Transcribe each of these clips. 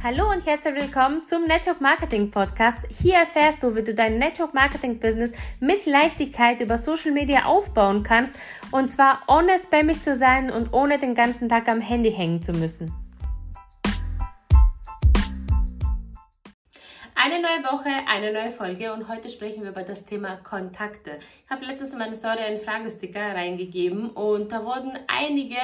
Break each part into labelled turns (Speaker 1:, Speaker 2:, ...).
Speaker 1: Hallo und herzlich willkommen zum Network Marketing Podcast. Hier erfährst du, wie du dein Network Marketing Business mit Leichtigkeit über Social Media aufbauen kannst und zwar ohne spammig zu sein und ohne den ganzen Tag am Handy hängen zu müssen. Eine neue Woche, eine neue Folge und heute sprechen wir über das Thema Kontakte. Ich habe letztes in meine Story einen Fragesticker reingegeben und da wurden einige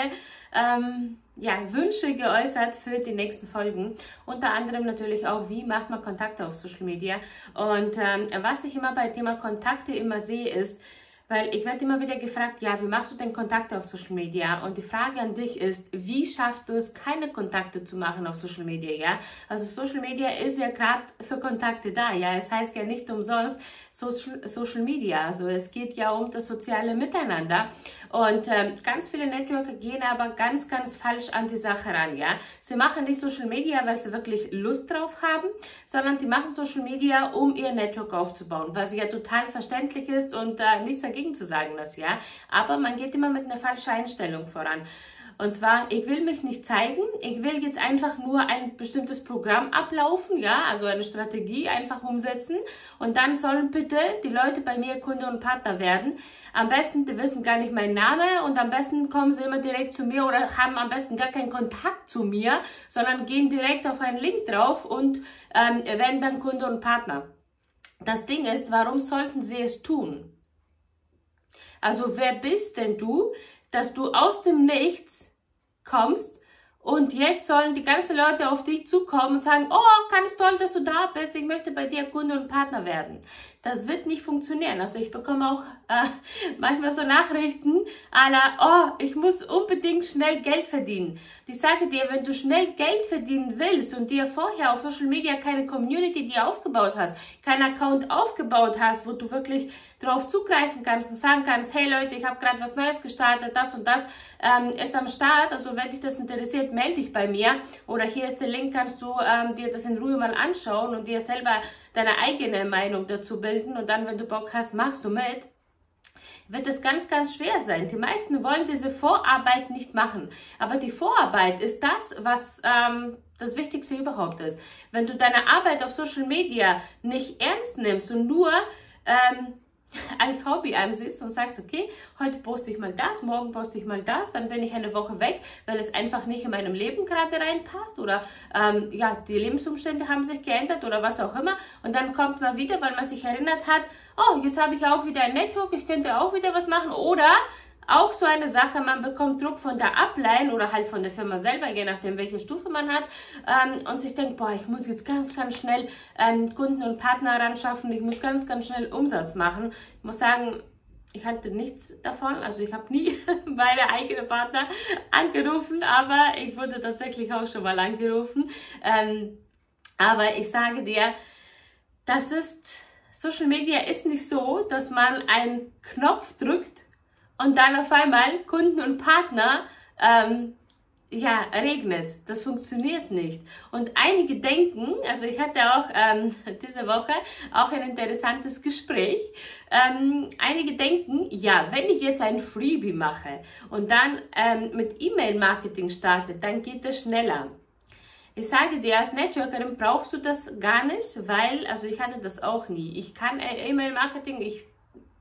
Speaker 1: ähm, ja, Wünsche geäußert für die nächsten Folgen. Unter anderem natürlich auch, wie macht man Kontakte auf Social Media. Und ähm, was ich immer bei Thema Kontakte immer sehe, ist, weil ich werde immer wieder gefragt, ja, wie machst du denn Kontakte auf Social Media? Und die Frage an dich ist, wie schaffst du es, keine Kontakte zu machen auf Social Media, ja? Also Social Media ist ja gerade für Kontakte da, ja? Es heißt ja nicht umsonst Social, Social Media, also es geht ja um das soziale Miteinander. Und ähm, ganz viele Networker gehen aber ganz, ganz falsch an die Sache ran, ja? Sie machen nicht Social Media, weil sie wirklich Lust drauf haben, sondern die machen Social Media, um ihr Network aufzubauen, was ja total verständlich ist und äh, nichts dagegen zu sagen, das ja. Aber man geht immer mit einer falschen Einstellung voran. Und zwar, ich will mich nicht zeigen, ich will jetzt einfach nur ein bestimmtes Programm ablaufen, ja, also eine Strategie einfach umsetzen und dann sollen bitte die Leute bei mir Kunde und Partner werden. Am besten, die wissen gar nicht meinen Namen und am besten kommen sie immer direkt zu mir oder haben am besten gar keinen Kontakt zu mir, sondern gehen direkt auf einen Link drauf und ähm, werden dann Kunde und Partner. Das Ding ist, warum sollten sie es tun? Also wer bist denn du, dass du aus dem Nichts kommst und jetzt sollen die ganzen Leute auf dich zukommen und sagen, oh, ganz toll, dass du da bist, ich möchte bei dir Kunde und Partner werden. Das wird nicht funktionieren. Also ich bekomme auch äh, manchmal so Nachrichten aller, oh, ich muss unbedingt schnell Geld verdienen. Ich sage dir, wenn du schnell Geld verdienen willst und dir vorher auf Social Media keine Community dir aufgebaut hast, keinen Account aufgebaut hast, wo du wirklich drauf zugreifen kannst und sagen kannst, hey Leute, ich habe gerade was Neues gestartet, das und das ähm, ist am Start. Also wenn dich das interessiert, melde dich bei mir. Oder hier ist der Link, kannst du ähm, dir das in Ruhe mal anschauen und dir selber deine eigene Meinung dazu bilden und dann, wenn du Bock hast, machst du mit wird es ganz, ganz schwer sein. Die meisten wollen diese Vorarbeit nicht machen. Aber die Vorarbeit ist das, was ähm, das Wichtigste überhaupt ist. Wenn du deine Arbeit auf Social Media nicht ernst nimmst und nur ähm, als Hobby ansiehst und sagst, okay, heute poste ich mal das, morgen poste ich mal das, dann bin ich eine Woche weg, weil es einfach nicht in meinem Leben gerade reinpasst oder ähm, ja, die Lebensumstände haben sich geändert oder was auch immer. Und dann kommt man wieder, weil man sich erinnert hat, oh, jetzt habe ich auch wieder ein Network, ich könnte auch wieder was machen. Oder auch so eine Sache, man bekommt Druck von der Upline oder halt von der Firma selber, je nachdem, welche Stufe man hat, ähm, und sich denkt, boah, ich muss jetzt ganz, ganz schnell ähm, Kunden und Partner ran schaffen, ich muss ganz, ganz schnell Umsatz machen. Ich muss sagen, ich hatte nichts davon, also ich habe nie meine eigenen Partner angerufen, aber ich wurde tatsächlich auch schon mal angerufen. Ähm, aber ich sage dir, das ist, Social Media ist nicht so, dass man einen Knopf drückt und dann auf einmal Kunden und Partner ähm, ja, regnet. Das funktioniert nicht. Und einige denken, also ich hatte auch ähm, diese Woche auch ein interessantes Gespräch. Ähm, einige denken, ja, wenn ich jetzt ein Freebie mache und dann ähm, mit E-Mail-Marketing starte, dann geht das schneller. Ich sage dir, als Networkerin brauchst du das gar nicht, weil, also ich hatte das auch nie. Ich kann äh, E-Mail-Marketing, ich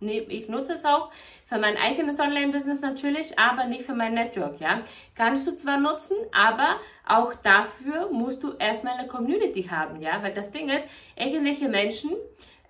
Speaker 1: ich nutze es auch für mein eigenes Online-Business natürlich, aber nicht für mein Network, ja. Kannst du zwar nutzen, aber auch dafür musst du erstmal eine Community haben, ja, weil das Ding ist, irgendwelche Menschen,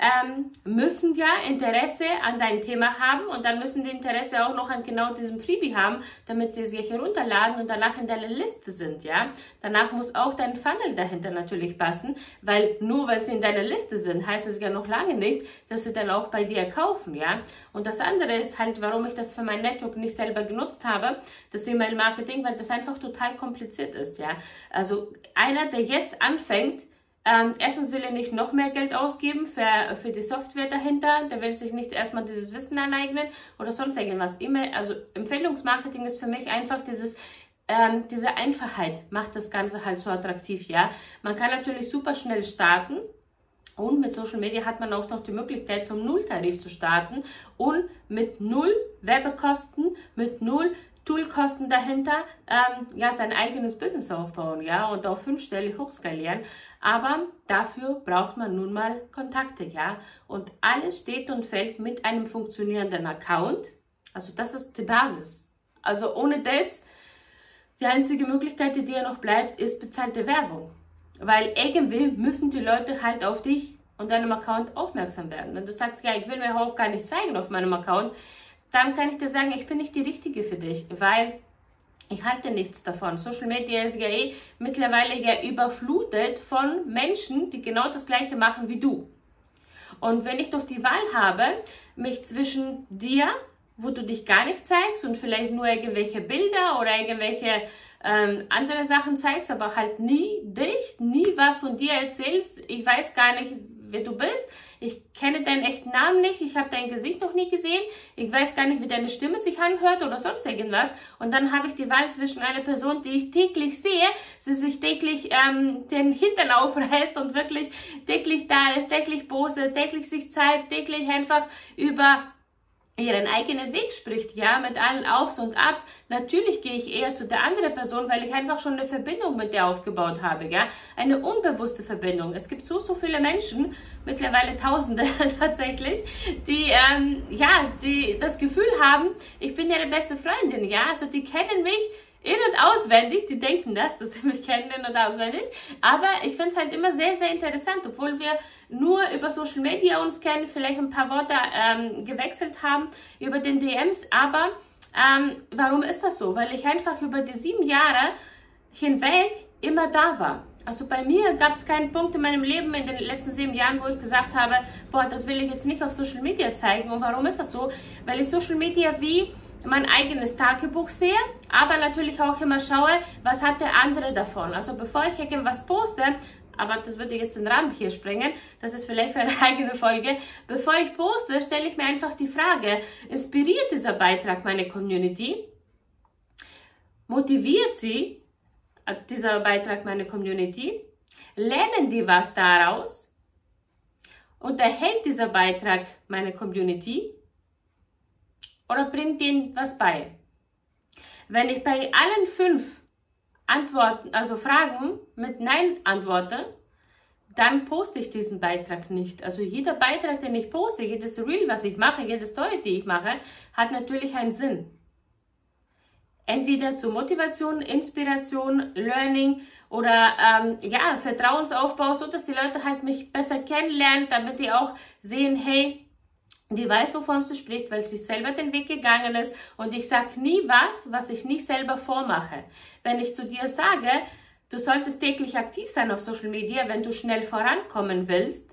Speaker 1: ähm, müssen ja Interesse an deinem Thema haben und dann müssen die Interesse auch noch an genau diesem Freebie haben, damit sie sich herunterladen und danach in deiner Liste sind, ja. Danach muss auch dein Funnel dahinter natürlich passen, weil nur weil sie in deiner Liste sind, heißt es ja noch lange nicht, dass sie dann auch bei dir kaufen, ja. Und das andere ist halt, warum ich das für mein Network nicht selber genutzt habe, das E-Mail-Marketing, weil das einfach total kompliziert ist, ja. Also einer, der jetzt anfängt, ähm, erstens will er nicht noch mehr Geld ausgeben für, für die Software dahinter. Der will sich nicht erstmal dieses Wissen aneignen oder sonst irgendwas. Immer, also Empfehlungsmarketing ist für mich einfach dieses, ähm, diese Einfachheit macht das Ganze halt so attraktiv, ja. Man kann natürlich super schnell starten. Und mit Social Media hat man auch noch die Möglichkeit, zum Nulltarif zu starten und mit null Werbekosten, mit null Toolkosten dahinter, ähm, ja, sein eigenes Business aufbauen, ja, und auch fünfstellig hochskalieren. Aber dafür braucht man nun mal Kontakte, ja. Und alles steht und fällt mit einem funktionierenden Account. Also das ist die Basis. Also ohne das, die einzige Möglichkeit, die dir noch bleibt, ist bezahlte Werbung. Weil irgendwie müssen die Leute halt auf dich und deinem Account aufmerksam werden. Wenn du sagst, ja, ich will mir auch gar nicht zeigen auf meinem Account, dann kann ich dir sagen, ich bin nicht die Richtige für dich, weil ich halte nichts davon. Social Media ist ja eh mittlerweile ja überflutet von Menschen, die genau das Gleiche machen wie du. Und wenn ich doch die Wahl habe, mich zwischen dir, wo du dich gar nicht zeigst und vielleicht nur irgendwelche Bilder oder irgendwelche ähm, andere Sachen zeigst, aber halt nie dich, nie was von dir erzählst. Ich weiß gar nicht, wer du bist. Ich kenne deinen echten Namen nicht. Ich habe dein Gesicht noch nie gesehen. Ich weiß gar nicht, wie deine Stimme sich anhört oder sonst irgendwas. Und dann habe ich die Wahl zwischen einer Person, die ich täglich sehe, sie sich täglich ähm, den Hintern aufreißt und wirklich täglich da ist, täglich bose, täglich sich zeigt, täglich einfach über ihren eigenen Weg spricht, ja, mit allen Aufs und Abs. Natürlich gehe ich eher zu der anderen Person, weil ich einfach schon eine Verbindung mit der aufgebaut habe, ja. Eine unbewusste Verbindung. Es gibt so, so viele Menschen, mittlerweile Tausende tatsächlich, die, ähm, ja, die das Gefühl haben, ich bin ihre beste Freundin, ja. Also die kennen mich in- und auswendig. Die denken das, dass sie mich kennen in- und auswendig. Aber ich finde es halt immer sehr, sehr interessant, obwohl wir nur über Social Media uns kennen, vielleicht ein paar Worte ähm, gewechselt haben über den DMs. Aber ähm, warum ist das so? Weil ich einfach über die sieben Jahre hinweg immer da war. Also bei mir gab es keinen Punkt in meinem Leben in den letzten sieben Jahren, wo ich gesagt habe, boah, das will ich jetzt nicht auf Social Media zeigen. Und warum ist das so? Weil ich Social Media wie mein eigenes Tagebuch sehe, aber natürlich auch immer schaue, was hat der andere davon. Also bevor ich irgendwas poste, aber das würde jetzt den Rahmen hier sprengen, das ist vielleicht für eine eigene Folge. Bevor ich poste, stelle ich mir einfach die Frage, inspiriert dieser Beitrag meine Community? Motiviert sie äh, dieser Beitrag meine Community? Lernen die was daraus? Unterhält dieser Beitrag meine Community? Oder bringt ihnen was bei. Wenn ich bei allen fünf Antworten, also Fragen mit Nein antworte, dann poste ich diesen Beitrag nicht. Also jeder Beitrag, den ich poste, jedes Reel, was ich mache, jede Story, die ich mache, hat natürlich einen Sinn. Entweder zur Motivation, Inspiration, Learning oder ähm, ja, Vertrauensaufbau, so dass die Leute halt mich besser kennenlernen, damit die auch sehen, hey, die weiß, wovon sie spricht, weil sie selber den Weg gegangen ist. Und ich sage nie was, was ich nicht selber vormache. Wenn ich zu dir sage, du solltest täglich aktiv sein auf Social Media, wenn du schnell vorankommen willst,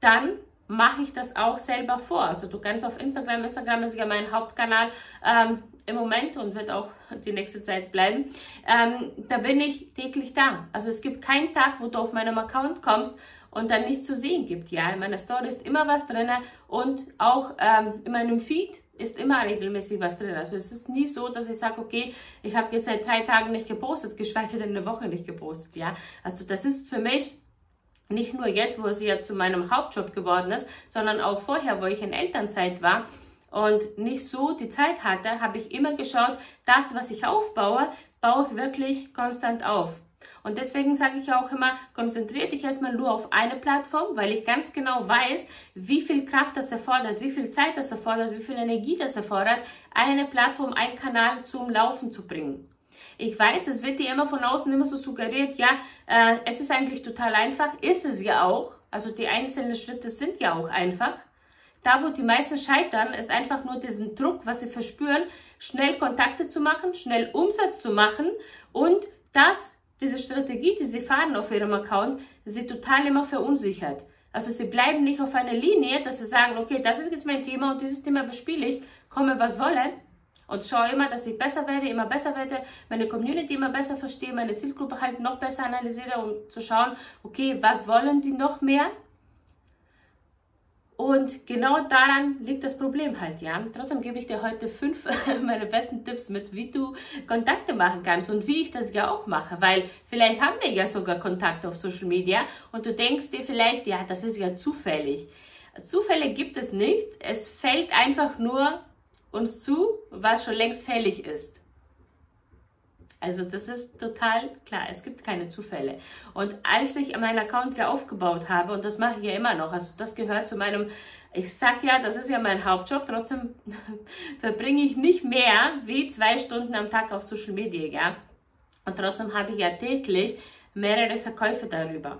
Speaker 1: dann mache ich das auch selber vor. Also du kannst auf Instagram, Instagram ist ja mein Hauptkanal ähm, im Moment und wird auch die nächste Zeit bleiben. Ähm, da bin ich täglich da. Also es gibt keinen Tag, wo du auf meinem Account kommst und dann nichts zu sehen gibt. Ja, in meiner Story ist immer was drin und auch ähm, in meinem Feed ist immer regelmäßig was drin. Also es ist nie so, dass ich sage, okay, ich habe jetzt seit drei Tagen nicht gepostet, geschweige denn eine Woche nicht gepostet. Ja, also das ist für mich nicht nur jetzt, wo es ja zu meinem Hauptjob geworden ist, sondern auch vorher, wo ich in Elternzeit war und nicht so die Zeit hatte, habe ich immer geschaut, das, was ich aufbaue, baue ich wirklich konstant auf. Und deswegen sage ich auch immer, konzentriere dich erstmal nur auf eine Plattform, weil ich ganz genau weiß, wie viel Kraft das erfordert, wie viel Zeit das erfordert, wie viel Energie das erfordert, eine Plattform, einen Kanal zum Laufen zu bringen. Ich weiß, es wird dir immer von außen immer so suggeriert, ja, äh, es ist eigentlich total einfach, ist es ja auch. Also die einzelnen Schritte sind ja auch einfach. Da, wo die meisten scheitern, ist einfach nur diesen Druck, was sie verspüren, schnell Kontakte zu machen, schnell Umsatz zu machen und das diese Strategie, die sie fahren auf ihrem Account, sie total immer verunsichert. Also sie bleiben nicht auf einer Linie, dass sie sagen, okay, das ist jetzt mein Thema und dieses Thema bespiele ich, komme was wolle. Und schaue immer, dass ich besser werde, immer besser werde, meine Community immer besser verstehe, meine Zielgruppe halt noch besser analysiere, um zu schauen, okay, was wollen die noch mehr? Und genau daran liegt das Problem halt, ja. Trotzdem gebe ich dir heute fünf meiner besten Tipps mit, wie du Kontakte machen kannst und wie ich das ja auch mache, weil vielleicht haben wir ja sogar Kontakte auf Social Media und du denkst dir vielleicht, ja, das ist ja zufällig. Zufälle gibt es nicht. Es fällt einfach nur uns zu, was schon längst fällig ist. Also das ist total klar, es gibt keine Zufälle. Und als ich meinen Account ja aufgebaut habe, und das mache ich ja immer noch, also das gehört zu meinem, ich sag ja, das ist ja mein Hauptjob, trotzdem verbringe ich nicht mehr wie zwei Stunden am Tag auf Social Media, ja. Und trotzdem habe ich ja täglich mehrere Verkäufe darüber.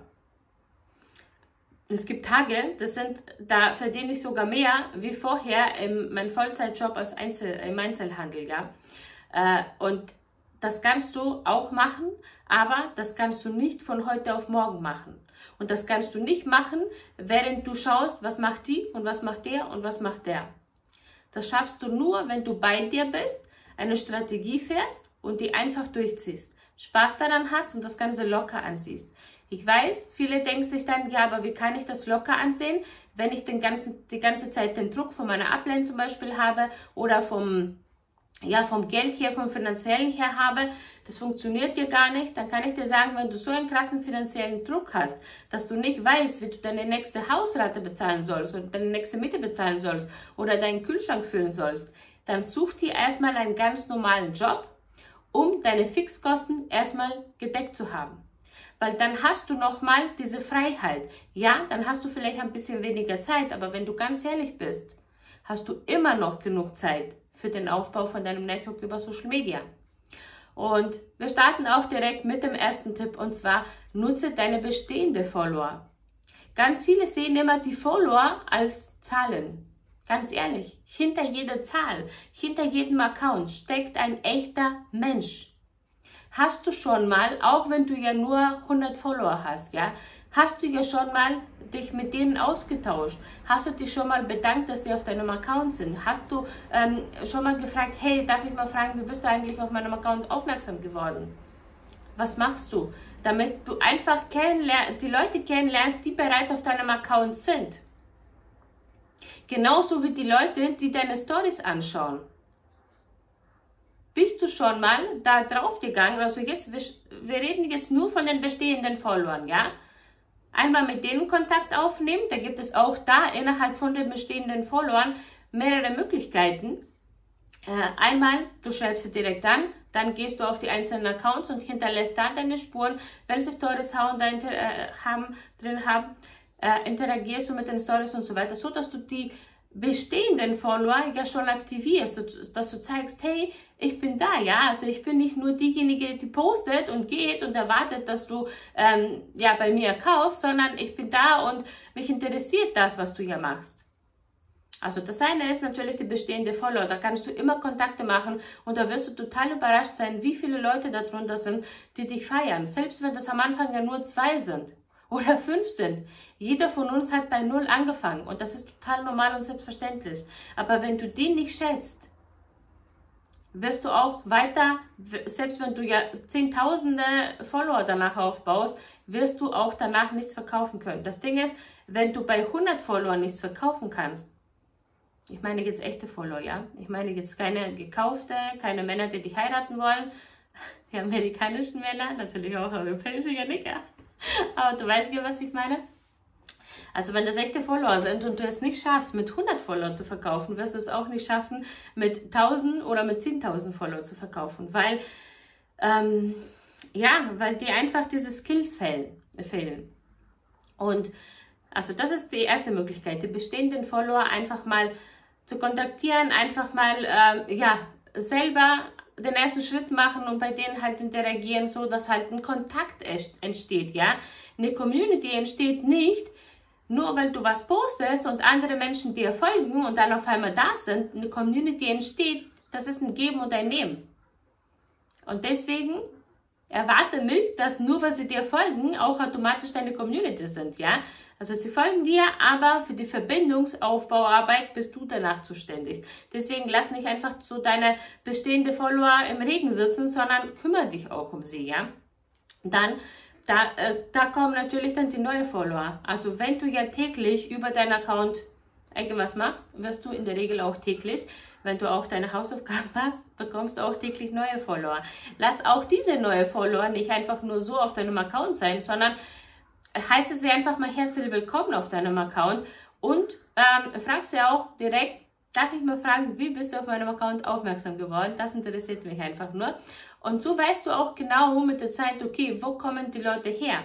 Speaker 1: Es gibt Tage, das sind, da verdiene ich sogar mehr wie vorher in meinem Vollzeitjob als Einzel, im Einzelhandel, ja. Äh, und das kannst du auch machen, aber das kannst du nicht von heute auf morgen machen. Und das kannst du nicht machen, während du schaust, was macht die und was macht der und was macht der. Das schaffst du nur, wenn du bei dir bist, eine Strategie fährst und die einfach durchziehst. Spaß daran hast und das Ganze locker ansiehst. Ich weiß, viele denken sich dann, ja, aber wie kann ich das locker ansehen, wenn ich den ganzen, die ganze Zeit den Druck von meiner Ablehnung zum Beispiel habe oder vom ja, vom Geld her, vom finanziellen her habe, das funktioniert dir gar nicht, dann kann ich dir sagen, wenn du so einen krassen finanziellen Druck hast, dass du nicht weißt, wie du deine nächste Hausrate bezahlen sollst und deine nächste Miete bezahlen sollst oder deinen Kühlschrank füllen sollst, dann such dir erstmal einen ganz normalen Job, um deine Fixkosten erstmal gedeckt zu haben. Weil dann hast du nochmal diese Freiheit. Ja, dann hast du vielleicht ein bisschen weniger Zeit, aber wenn du ganz ehrlich bist, hast du immer noch genug Zeit, für den Aufbau von deinem Network über Social Media. Und wir starten auch direkt mit dem ersten Tipp und zwar nutze deine bestehende Follower. Ganz viele sehen immer die Follower als Zahlen. Ganz ehrlich, hinter jeder Zahl, hinter jedem Account steckt ein echter Mensch. Hast du schon mal, auch wenn du ja nur 100 Follower hast, ja, Hast du ja schon mal dich mit denen ausgetauscht? Hast du dich schon mal bedankt, dass die auf deinem Account sind? Hast du ähm, schon mal gefragt, hey, darf ich mal fragen, wie bist du eigentlich auf meinem Account aufmerksam geworden? Was machst du? Damit du einfach die Leute kennenlernst, die bereits auf deinem Account sind. Genauso wie die Leute, die deine Stories anschauen. Bist du schon mal da drauf gegangen? Also jetzt, wir, wir reden jetzt nur von den bestehenden Followern, ja? Einmal mit denen Kontakt aufnehmen. Da gibt es auch da innerhalb von den bestehenden Followern mehrere Möglichkeiten. Äh, einmal, du schreibst sie direkt an, dann gehst du auf die einzelnen Accounts und hinterlässt da deine Spuren. Wenn sie Stories haben, da äh, haben, drin haben, äh, interagierst du mit den Stories und so weiter, so dass du die bestehenden Follower ja schon aktivierst, dass du zeigst, hey, ich bin da, ja, also ich bin nicht nur diejenige, die postet und geht und erwartet, dass du ähm, ja bei mir kaufst, sondern ich bin da und mich interessiert das, was du ja machst. Also das eine ist natürlich die bestehende Follower, da kannst du immer Kontakte machen und da wirst du total überrascht sein, wie viele Leute darunter sind, die dich feiern, selbst wenn das am Anfang ja nur zwei sind oder fünf sind. Jeder von uns hat bei Null angefangen und das ist total normal und selbstverständlich. Aber wenn du den nicht schätzt, wirst du auch weiter, selbst wenn du ja zehntausende Follower danach aufbaust, wirst du auch danach nichts verkaufen können. Das Ding ist, wenn du bei 100 Followern nichts verkaufen kannst, ich meine jetzt echte Follower, ja, ich meine jetzt keine gekaufte, keine Männer, die dich heiraten wollen, die amerikanischen Männer, natürlich auch europäische, ja. Aber du weißt ja, was ich meine? Also wenn das echte Follower sind und du es nicht schaffst, mit 100 Follower zu verkaufen, wirst du es auch nicht schaffen, mit 1000 oder mit 10.000 Follower zu verkaufen, weil, ähm, ja, weil dir einfach diese Skills fehlen. Und also das ist die erste Möglichkeit, die bestehenden Follower einfach mal zu kontaktieren, einfach mal, ähm, ja, selber den ersten Schritt machen und bei denen halt interagieren, so dass halt ein Kontakt entsteht, ja. Eine Community entsteht nicht, nur weil du was postest und andere Menschen dir folgen und dann auf einmal da sind. Eine Community entsteht, das ist ein Geben und ein Nehmen. Und deswegen erwarte nicht, dass nur weil sie dir folgen, auch automatisch deine Community sind, ja. Also sie folgen dir, aber für die Verbindungsaufbauarbeit bist du danach zuständig. Deswegen lass nicht einfach so deine bestehende Follower im Regen sitzen, sondern kümmere dich auch um sie, ja. Dann da, äh, da kommen natürlich dann die neuen Follower. Also wenn du ja täglich über deinen Account irgendwas machst, wirst du in der Regel auch täglich, wenn du auch deine Hausaufgaben machst, bekommst du auch täglich neue Follower. Lass auch diese neue Follower nicht einfach nur so auf deinem Account sein, sondern heiße sie einfach mal herzlich willkommen auf deinem Account und ähm, frag sie auch direkt, darf ich mal fragen, wie bist du auf meinem Account aufmerksam geworden? Das interessiert mich einfach nur. Und so weißt du auch genau mit der Zeit, okay, wo kommen die Leute her?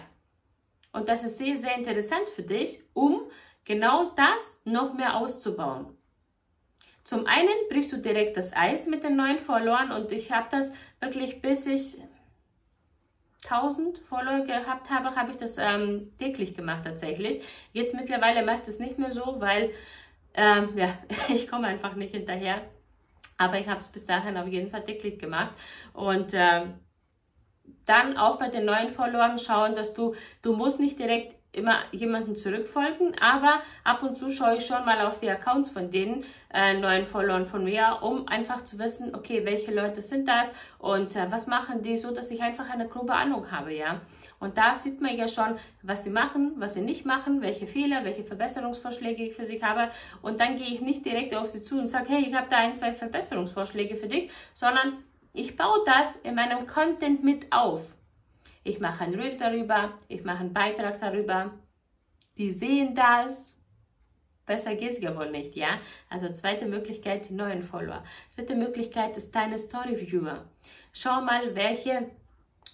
Speaker 1: Und das ist sehr, sehr interessant für dich, um genau das noch mehr auszubauen. Zum einen brichst du direkt das Eis mit den neuen Followern und ich habe das wirklich bis ich 1000 Follower gehabt habe, habe ich das ähm, täglich gemacht tatsächlich. Jetzt mittlerweile mache ich das nicht mehr so, weil ähm, ja, ich komme einfach nicht hinterher. Aber ich habe es bis dahin auf jeden Fall täglich gemacht. Und ähm, dann auch bei den neuen Followern schauen, dass du, du musst nicht direkt immer jemanden zurückfolgen, aber ab und zu schaue ich schon mal auf die Accounts von den äh, neuen Followern von mir, um einfach zu wissen, okay, welche Leute sind das und äh, was machen die, so dass ich einfach eine grobe Ahnung habe, ja. Und da sieht man ja schon, was sie machen, was sie nicht machen, welche Fehler, welche Verbesserungsvorschläge ich für sie habe. Und dann gehe ich nicht direkt auf sie zu und sage, hey, ich habe da ein, zwei Verbesserungsvorschläge für dich, sondern ich baue das in meinem Content mit auf ich mache ein Reel darüber, ich mache einen Beitrag darüber. Die sehen das. Besser geht es ja wohl nicht, ja? Also zweite Möglichkeit, die neuen Follower. Dritte Möglichkeit ist deine Story-Viewer. Schau mal, welche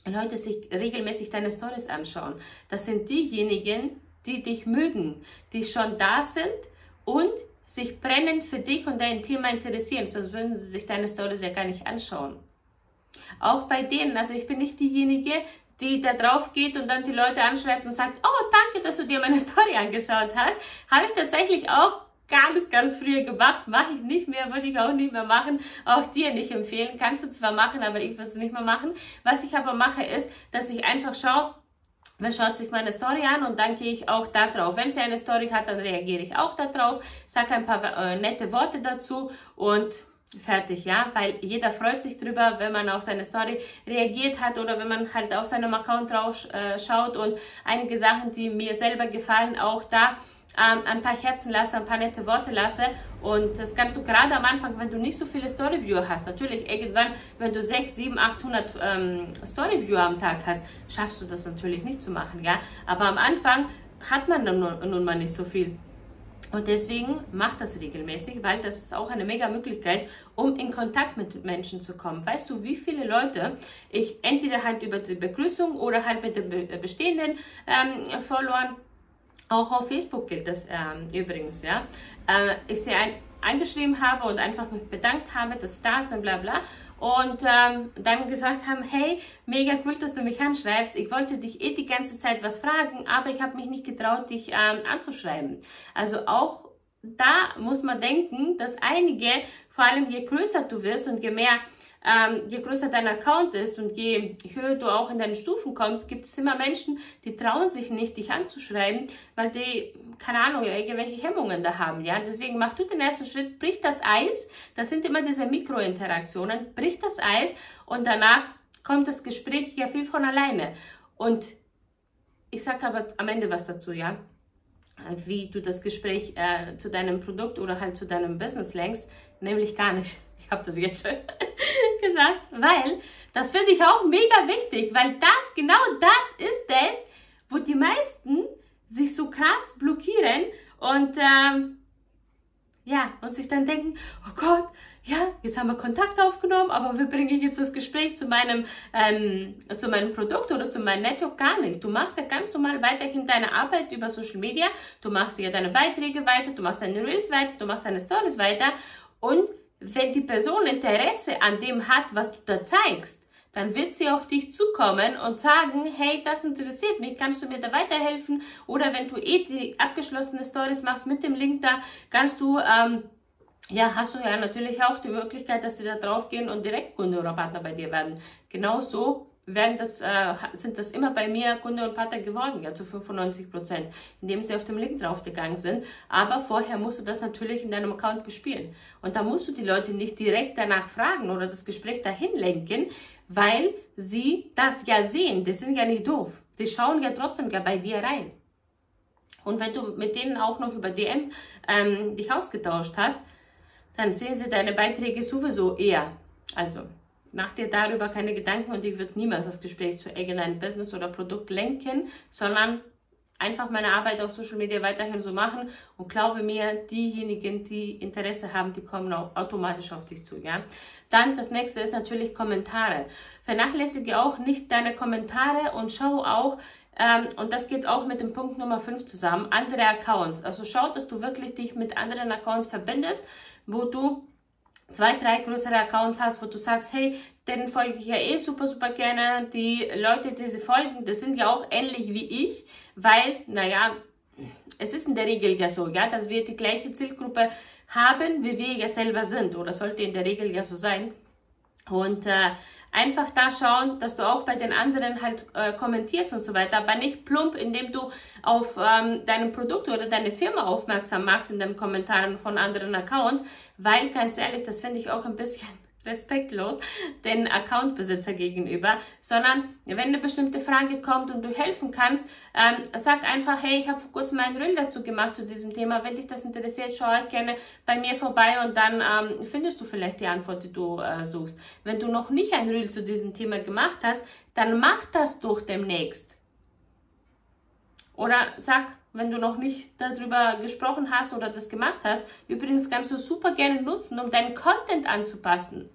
Speaker 1: Leute sich regelmäßig deine Stories anschauen. Das sind diejenigen, die dich mögen, die schon da sind und sich brennend für dich und dein Thema interessieren, sonst würden sie sich deine Stories ja gar nicht anschauen. Auch bei denen, also ich bin nicht diejenige, die da drauf geht und dann die Leute anschreibt und sagt, oh, danke, dass du dir meine Story angeschaut hast, habe ich tatsächlich auch ganz, ganz früher gemacht, mache ich nicht mehr, würde ich auch nicht mehr machen, auch dir nicht empfehlen, kannst du zwar machen, aber ich würde es nicht mehr machen. Was ich aber mache, ist, dass ich einfach schaue, Wer schaut sich meine Story an und dann gehe ich auch da drauf. Wenn sie eine Story hat, dann reagiere ich auch da drauf, sage ein paar äh, nette Worte dazu und fertig, ja, weil jeder freut sich drüber, wenn man auf seine Story reagiert hat oder wenn man halt auf seinem Account drauf äh, schaut. Und einige Sachen, die mir selber gefallen, auch da ähm, ein paar Herzen lasse, ein paar nette Worte lasse. Und das kannst du gerade am Anfang, wenn du nicht so viele Story-Viewer hast, natürlich irgendwann, wenn du 6, 7, 800 ähm, Story-Viewer am Tag hast, schaffst du das natürlich nicht zu machen, ja, aber am Anfang hat man dann nun, nun mal nicht so viel und deswegen macht das regelmäßig, weil das ist auch eine mega Möglichkeit, um in Kontakt mit Menschen zu kommen. Weißt du, wie viele Leute ich entweder halt über die Begrüßung oder halt mit den äh, bestehenden ähm, Followern, auch auf Facebook gilt das ähm, übrigens, ja, äh, ich sie ein, eingeschrieben habe und einfach mich bedankt habe, dass da sind, bla bla und ähm, dann gesagt haben, hey, mega cool, dass du mich anschreibst. Ich wollte dich eh die ganze Zeit was fragen, aber ich habe mich nicht getraut, dich ähm, anzuschreiben. Also auch da muss man denken, dass einige, vor allem je größer du wirst und je mehr ähm, je größer dein Account ist und je höher du auch in deinen Stufen kommst, gibt es immer Menschen, die trauen sich nicht, dich anzuschreiben, weil die, keine Ahnung, irgendwelche Hemmungen da haben. Ja? Deswegen mach du den ersten Schritt, brich das Eis. Das sind immer diese Mikrointeraktionen. Brich das Eis und danach kommt das Gespräch ja viel von alleine. Und ich sage aber am Ende was dazu, ja wie du das Gespräch äh, zu deinem Produkt oder halt zu deinem Business lenkst, nämlich gar nicht. Ich habe das jetzt schon gesagt, weil das finde ich auch mega wichtig, weil das, genau das ist es, wo die meisten sich so krass blockieren und ähm, ja, und sich dann denken, oh Gott, ja, jetzt haben wir Kontakt aufgenommen, aber wie bringe ich jetzt das Gespräch zu meinem, ähm, zu meinem Produkt oder zu meinem Network? Gar nicht. Du machst ja ganz normal weiterhin deine Arbeit über Social Media, du machst ja deine Beiträge weiter, du machst deine Reels weiter, du machst deine Stories weiter und wenn die Person Interesse an dem hat, was du da zeigst, dann wird sie auf dich zukommen und sagen, hey, das interessiert mich, kannst du mir da weiterhelfen? Oder wenn du eh die abgeschlossene Stories machst mit dem Link da, kannst du, ähm, ja, hast du ja natürlich auch die Möglichkeit, dass sie da drauf gehen und direkt Kunde oder Partner bei dir werden. Genauso werden das, äh, sind das immer bei mir Kunde und Partner geworden, ja zu 95 Prozent, indem sie auf dem Link draufgegangen sind. Aber vorher musst du das natürlich in deinem Account bespielen. Und da musst du die Leute nicht direkt danach fragen oder das Gespräch dahin lenken, weil sie das ja sehen. Die sind ja nicht doof. Die schauen ja trotzdem ja bei dir rein. Und wenn du mit denen auch noch über DM ähm, dich ausgetauscht hast, dann sehen sie deine Beiträge sowieso eher. Also Mach dir darüber keine Gedanken und ich würde niemals das Gespräch zu irgendeinem Business oder Produkt lenken, sondern einfach meine Arbeit auf Social Media weiterhin so machen und glaube mir, diejenigen, die Interesse haben, die kommen auch automatisch auf dich zu, ja. Dann das nächste ist natürlich Kommentare. Vernachlässige auch nicht deine Kommentare und schau auch, ähm, und das geht auch mit dem Punkt Nummer 5 zusammen, andere Accounts. Also schau, dass du wirklich dich mit anderen Accounts verbindest, wo du zwei, drei größere Accounts hast, wo du sagst, hey, denen folge ich ja eh super, super gerne. Die Leute, die sie folgen, das sind ja auch ähnlich wie ich, weil, naja, es ist in der Regel ja so, ja, dass wir die gleiche Zielgruppe haben, wie wir ja selber sind, oder sollte in der Regel ja so sein. Und äh, einfach da schauen, dass du auch bei den anderen halt äh, kommentierst und so weiter, aber nicht plump, indem du auf ähm, deinem Produkt oder deine Firma aufmerksam machst in den Kommentaren von anderen Accounts, weil ganz ehrlich, das finde ich auch ein bisschen respektlos den Accountbesitzer gegenüber, sondern wenn eine bestimmte Frage kommt und du helfen kannst, ähm, sag einfach, hey, ich habe vor kurzem einen Reel dazu gemacht zu diesem Thema. Wenn dich das interessiert, schau halt gerne bei mir vorbei und dann ähm, findest du vielleicht die Antwort, die du äh, suchst. Wenn du noch nicht ein Reel zu diesem Thema gemacht hast, dann mach das doch demnächst. Oder sag, wenn du noch nicht darüber gesprochen hast oder das gemacht hast. Übrigens kannst du super gerne nutzen, um deinen Content anzupassen.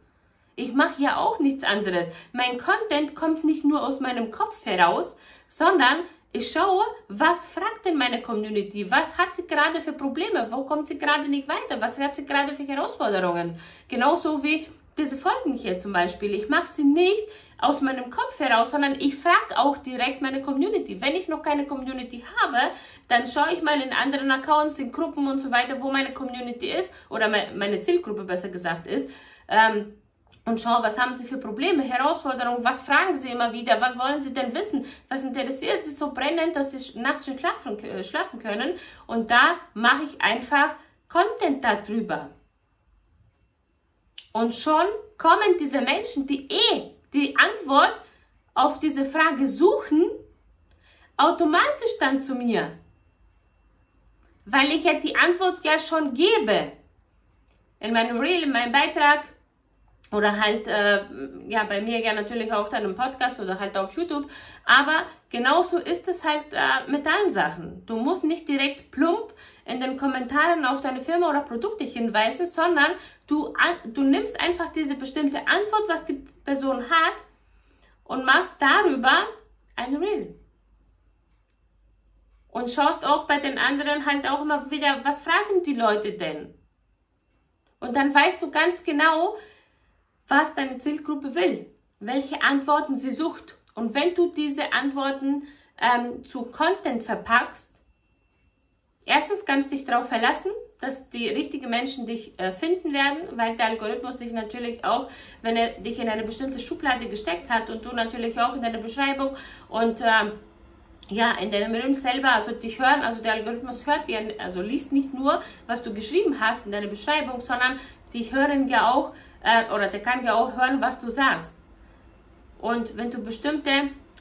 Speaker 1: Ich mache ja auch nichts anderes. Mein Content kommt nicht nur aus meinem Kopf heraus, sondern ich schaue, was fragt denn meine Community? Was hat sie gerade für Probleme? Wo kommt sie gerade nicht weiter? Was hat sie gerade für Herausforderungen? Genauso wie diese Folgen hier zum Beispiel. Ich mache sie nicht aus meinem Kopf heraus, sondern ich frage auch direkt meine Community. Wenn ich noch keine Community habe, dann schaue ich mal in anderen Accounts, in Gruppen und so weiter, wo meine Community ist oder meine Zielgruppe besser gesagt ist. Ähm, und schau, was haben sie für Probleme, Herausforderungen, was fragen sie immer wieder, was wollen sie denn wissen, was interessiert sie so brennend, dass sie nachts schon schlafen, äh, schlafen können. Und da mache ich einfach Content darüber. Und schon kommen diese Menschen, die eh die Antwort auf diese Frage suchen, automatisch dann zu mir. Weil ich ja die Antwort ja schon gebe. In meinem Reel, in meinem Beitrag oder halt, äh, ja, bei mir ja natürlich auch dann im Podcast oder halt auf YouTube. Aber genauso ist es halt äh, mit allen Sachen. Du musst nicht direkt plump in den Kommentaren auf deine Firma oder Produkte hinweisen, sondern du, du nimmst einfach diese bestimmte Antwort, was die Person hat und machst darüber ein Reel. Und schaust auch bei den anderen halt auch immer wieder, was fragen die Leute denn? Und dann weißt du ganz genau, was deine Zielgruppe will, welche Antworten sie sucht. Und wenn du diese Antworten ähm, zu Content verpackst, erstens kannst du dich darauf verlassen, dass die richtigen Menschen dich äh, finden werden, weil der Algorithmus dich natürlich auch, wenn er dich in eine bestimmte Schublade gesteckt hat und du natürlich auch in deiner Beschreibung und ähm, ja, in deinem Reel selber, also dich hören, also der Algorithmus hört dir, also liest nicht nur, was du geschrieben hast in deiner Beschreibung, sondern die hören ja auch, äh, oder der kann ja auch hören, was du sagst. Und wenn du bestimmte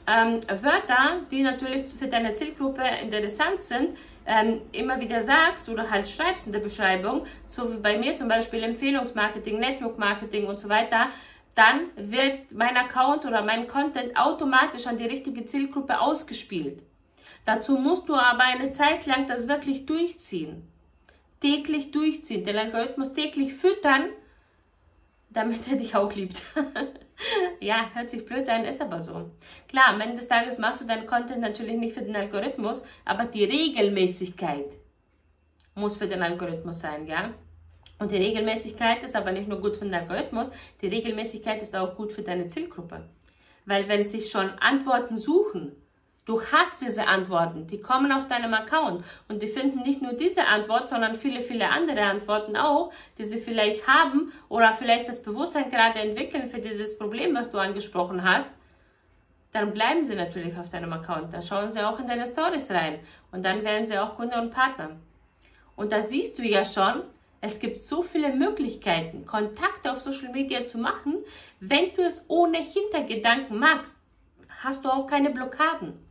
Speaker 1: ähm, Wörter, die natürlich für deine Zielgruppe interessant sind, ähm, immer wieder sagst oder halt schreibst in der Beschreibung, so wie bei mir zum Beispiel Empfehlungsmarketing, Network Marketing und so weiter, dann wird mein Account oder mein Content automatisch an die richtige Zielgruppe ausgespielt. Dazu musst du aber eine Zeit lang das wirklich durchziehen. Täglich durchziehen, den Algorithmus täglich füttern, damit er dich auch liebt. ja, hört sich blöd an, ist aber so. Klar, am Ende des Tages machst du deinen Content natürlich nicht für den Algorithmus, aber die Regelmäßigkeit muss für den Algorithmus sein, ja? Und die Regelmäßigkeit ist aber nicht nur gut für den Algorithmus, die Regelmäßigkeit ist auch gut für deine Zielgruppe. Weil wenn sie schon Antworten suchen, Du hast diese Antworten, die kommen auf deinem Account und die finden nicht nur diese Antwort, sondern viele, viele andere Antworten auch, die sie vielleicht haben oder vielleicht das Bewusstsein gerade entwickeln für dieses Problem, was du angesprochen hast. Dann bleiben sie natürlich auf deinem Account. Da schauen sie auch in deine Stories rein und dann werden sie auch Kunde und Partner. Und da siehst du ja schon, es gibt so viele Möglichkeiten, Kontakte auf Social Media zu machen. Wenn du es ohne Hintergedanken machst, hast du auch keine Blockaden.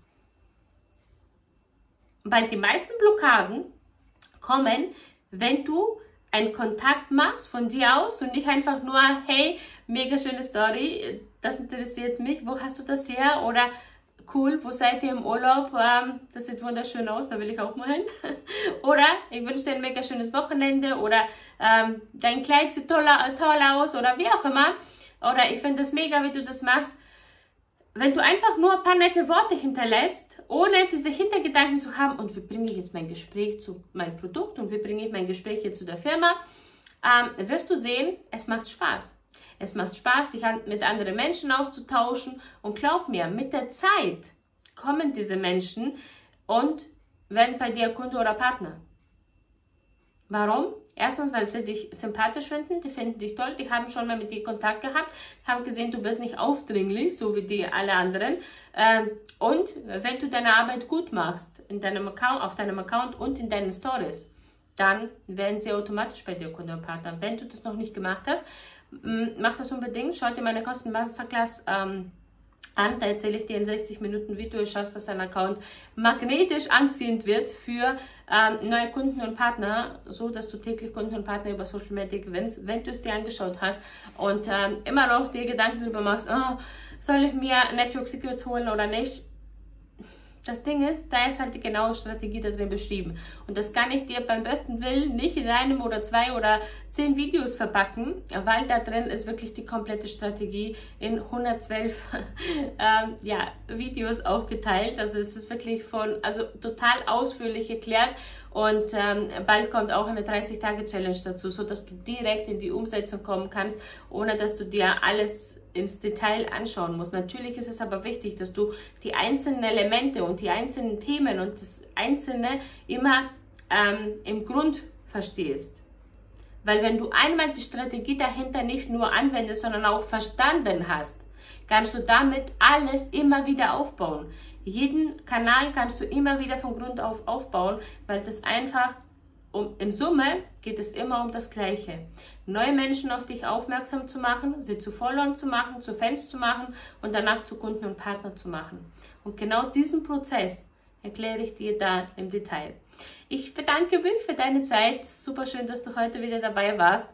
Speaker 1: Weil die meisten Blockaden kommen, wenn du einen Kontakt machst von dir aus und nicht einfach nur, hey, mega schöne Story, das interessiert mich, wo hast du das her? Oder cool, wo seid ihr im Urlaub? Ähm, das sieht wunderschön aus, da will ich auch mal hin. oder ich wünsche dir ein mega schönes Wochenende oder ähm, dein Kleid sieht toll, toll aus oder wie auch immer. Oder ich finde das mega, wie du das machst. Wenn du einfach nur ein paar nette Worte hinterlässt, ohne diese Hintergedanken zu haben, und wie bringe ich jetzt mein Gespräch zu meinem Produkt und wie bringe ich mein Gespräch jetzt zu der Firma, ähm, wirst du sehen, es macht Spaß. Es macht Spaß, sich mit anderen Menschen auszutauschen und glaub mir, mit der Zeit kommen diese Menschen und werden bei dir Kunde oder Partner. Warum? Erstens, weil sie dich sympathisch finden, die finden dich toll, die haben schon mal mit dir Kontakt gehabt, haben gesehen, du bist nicht aufdringlich, so wie die alle anderen. Ähm, und wenn du deine Arbeit gut machst, in deinem Account, auf deinem Account und in deinen Stories, dann werden sie automatisch bei dir Kunde und Partner. Wenn du das noch nicht gemacht hast, mach das unbedingt. Schau dir meine kostenlose Masterclass ähm, an. Da erzähle ich dir in 60 Minuten, wie du es schaffst, dass dein Account magnetisch anziehend wird für ähm, neue Kunden und Partner, so dass du täglich Kunden und Partner über Social Media gewinnst, wenn du es dir angeschaut hast und ähm, immer noch dir Gedanken darüber machst, oh, soll ich mir Network Secrets holen oder nicht? Das Ding ist, da ist halt die genaue Strategie da drin beschrieben. Und das kann ich dir beim besten Willen nicht in einem oder zwei oder zehn Videos verpacken, weil da drin ist wirklich die komplette Strategie in 112 ähm, ja, Videos aufgeteilt. Also es ist wirklich von, also total ausführlich erklärt und ähm, bald kommt auch eine 30-Tage-Challenge dazu, so dass du direkt in die Umsetzung kommen kannst, ohne dass du dir alles ins Detail anschauen musst. Natürlich ist es aber wichtig, dass du die einzelnen Elemente und die einzelnen Themen und das Einzelne immer ähm, im Grund verstehst. Weil wenn du einmal die Strategie dahinter nicht nur anwendest, sondern auch verstanden hast, kannst du damit alles immer wieder aufbauen. Jeden Kanal kannst du immer wieder von Grund auf aufbauen, weil das einfach um, in Summe geht es immer um das Gleiche. Neue Menschen auf dich aufmerksam zu machen, sie zu Followern zu machen, zu Fans zu machen und danach zu Kunden und Partner zu machen. Und genau diesen Prozess erkläre ich dir da im Detail. Ich bedanke mich für deine Zeit. Super schön, dass du heute wieder dabei warst.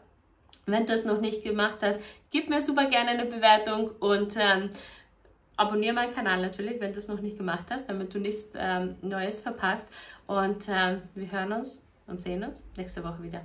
Speaker 1: Wenn du es noch nicht gemacht hast, gib mir super gerne eine Bewertung und ähm, abonniere meinen Kanal natürlich, wenn du es noch nicht gemacht hast, damit du nichts ähm, Neues verpasst. Und ähm, wir hören uns und sehen uns nächste Woche wieder.